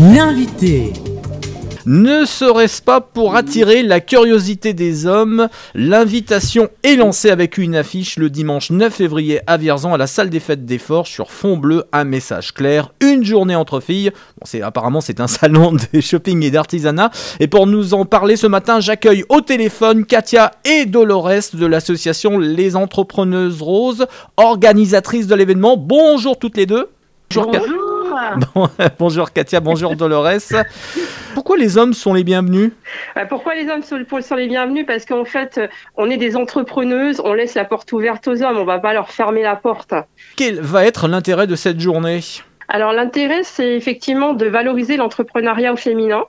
L'invité. Ne serait-ce pas pour attirer la curiosité des hommes L'invitation est lancée avec une affiche le dimanche 9 février à Vierzon à la salle des fêtes des Forges sur fond bleu, un message clair, une journée entre filles. Bon, c'est apparemment c'est un salon de shopping et d'artisanat et pour nous en parler ce matin, j'accueille au téléphone Katia et Dolores de l'association Les Entrepreneuses Roses, organisatrices de l'événement. Bonjour toutes les deux. Bonjour. Bon, bonjour Katia, bonjour Dolores. Pourquoi les hommes sont les bienvenus? Euh, Pourquoi les hommes sont, sont les bienvenus? Parce qu'en fait, euh, on est des entrepreneuses, on laisse la porte ouverte aux hommes, on va pas leur fermer la porte. Quel va être l'intérêt de cette journée? Alors l'intérêt, c'est effectivement de valoriser l'entrepreneuriat au féminin.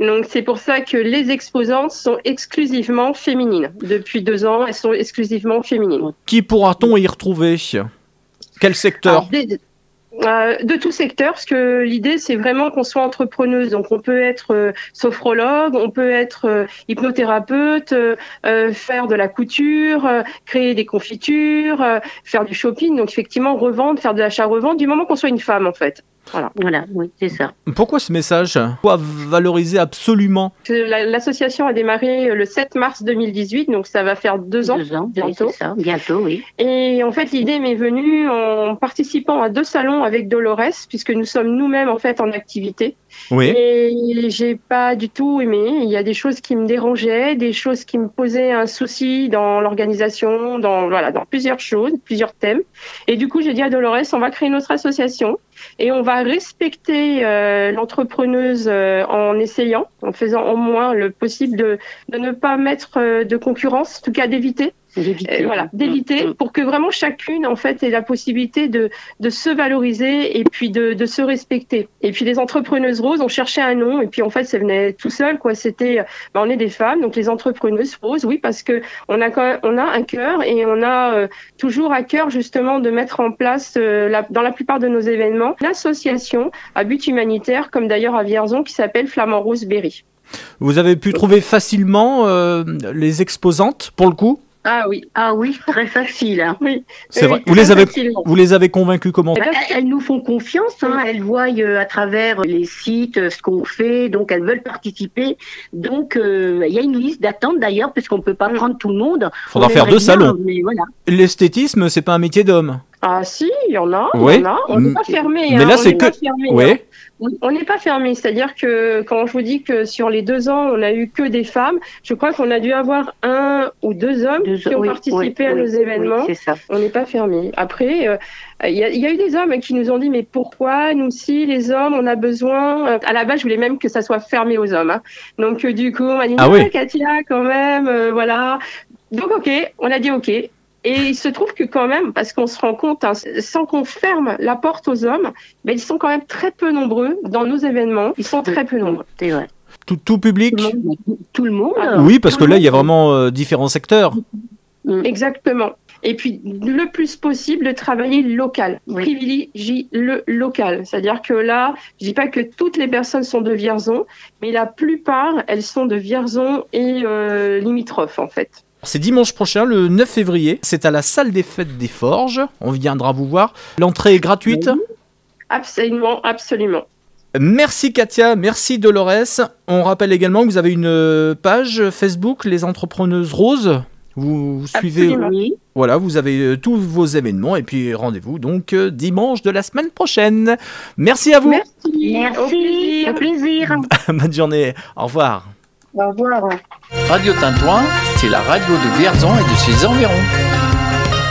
Donc c'est pour ça que les exposantes sont exclusivement féminines. Depuis deux ans, elles sont exclusivement féminines. Qui pourra-t-on y retrouver? Quel secteur? Alors, euh, de tout secteur, parce que l'idée c'est vraiment qu'on soit entrepreneuse. Donc on peut être euh, sophrologue, on peut être euh, hypnothérapeute, euh, faire de la couture, créer des confitures, faire du shopping. Donc effectivement revendre, faire de l'achat-revente, du moment qu'on soit une femme en fait. Voilà, oui, c'est ça. Pourquoi ce message Pourquoi valoriser absolument L'association a démarré le 7 mars 2018, donc ça va faire deux ans. Deux ans, oui, bientôt. c'est ça, bientôt, oui. Et en fait, l'idée m'est venue en participant à deux salons avec Dolores, puisque nous sommes nous-mêmes en fait en activité. Oui. Et j'ai pas du tout aimé. Il y a des choses qui me dérangeaient, des choses qui me posaient un souci dans l'organisation, dans voilà, dans plusieurs choses, plusieurs thèmes. Et du coup, j'ai dit à Dolores, on va créer notre association et on va respecter euh, l'entrepreneuse euh, en essayant, en faisant au moins le possible de, de ne pas mettre euh, de concurrence, en tout cas d'éviter. D'éviter. Euh, voilà, d'éviter Mm, mm. pour que vraiment chacune en fait ait la possibilité de, de se valoriser et puis de, de se respecter. Et puis les entrepreneuses roses ont cherché un nom et puis en fait ça venait tout seul quoi. C'était, euh, bah, on est des femmes donc les entrepreneuses roses, oui parce que on a quand même- on a un cœur et on a euh, toujours à cœur justement de mettre en place euh, la- dans la plupart de nos événements l'association à but humanitaire comme d'ailleurs à Vierzon qui s'appelle Flamand Rose Berry. Vous avez pu trouver facilement euh, les exposantes pour le coup? Ah oui, Ah oui, très facile. hein. oui. C'est Oui, vrai. très Vous les avez facilement. vous les avez convaincus comment Eh ben, Elles, elles nous font confiance, hein, elles voient euh, à travers les sites euh, ce qu'on fait, donc elles veulent participer. Donc euh, il y a une liste d'attente d'ailleurs, puisqu'on peut pas prendre tout le monde. Faudra On faire deux bien, salons. Mais voilà. L'esthétisme, c'est pas un métier d'homme. Ah si, il y en a, il Oui. y en a. On n'est pas fermé. Mais hein, là, on c'est n'est pas que- fermé, Oui. hein. On n'est pas fermé, c'est-à-dire que quand je vous dis que sur les deux ans, on a eu que des femmes, je crois qu'on a dû avoir un ou deux hommes Deux- qui ont oui, participé oui, à oui, nos oui, événements. c'est ça. on n'est pas fermé. Après, euh, il y, a, il y a eu des hommes qui nous ont dit mais pourquoi nous si les hommes on a besoin euh, À la base, je voulais même que ça soit fermé aux hommes. hein. Donc euh, du coup, on m'a dit Ah. Katia quand même, euh, voilà. Donc ok, on a dit ok. Et il se trouve que quand même, parce qu'on se rend compte, hein, sans qu'on ferme la porte aux hommes, mais ils sont quand même très peu nombreux dans nos événements. Ils sont très peu nombreux. C'est vrai. Tout, tout public Tout le monde. Tout le monde. Ah, Oui, parce que là, il y a vraiment euh, différents secteurs. Mm. Exactement. Et puis, le plus possible, de travailler local. Oui. Privilégie le local. C'est-à-dire que là, je dis pas que toutes les personnes sont de Vierzon, mais la plupart, elles sont de Vierzon et euh, limitrophes, en fait. C'est dimanche prochain, le 9 février. C'est à la salle des fêtes des Forges. On viendra vous voir. L'entrée est gratuite? Absolument, absolument. Merci Katia, merci Dolores. On rappelle également que vous avez une euh, page Facebook, Les Entrepreneuses Roses. Vous suivez, Absolument. Oui. voilà, vous avez euh, tous vos événements et puis rendez-vous donc euh, dimanche de la semaine prochaine. Merci à vous. Merci. Au Merci. plaisir. Au plaisir. Bonne journée. Au revoir. Radio Tintouin, c'est la radio de Vierzon et de ses environs.